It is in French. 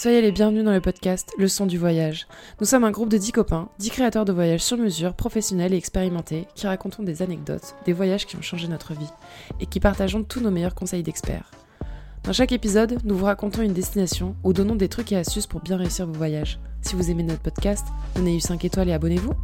Soyez les bienvenus dans le podcast Le son du voyage. Nous sommes un groupe de 10 copains, 10 créateurs de voyages sur mesure, professionnels et expérimentés, qui racontons des anecdotes, des voyages qui ont changé notre vie, et qui partageons tous nos meilleurs conseils d'experts. Dans chaque épisode, nous vous racontons une destination ou donnons des trucs et astuces pour bien réussir vos voyages. Si vous aimez notre podcast, donnez-lui 5 étoiles et abonnez-vous.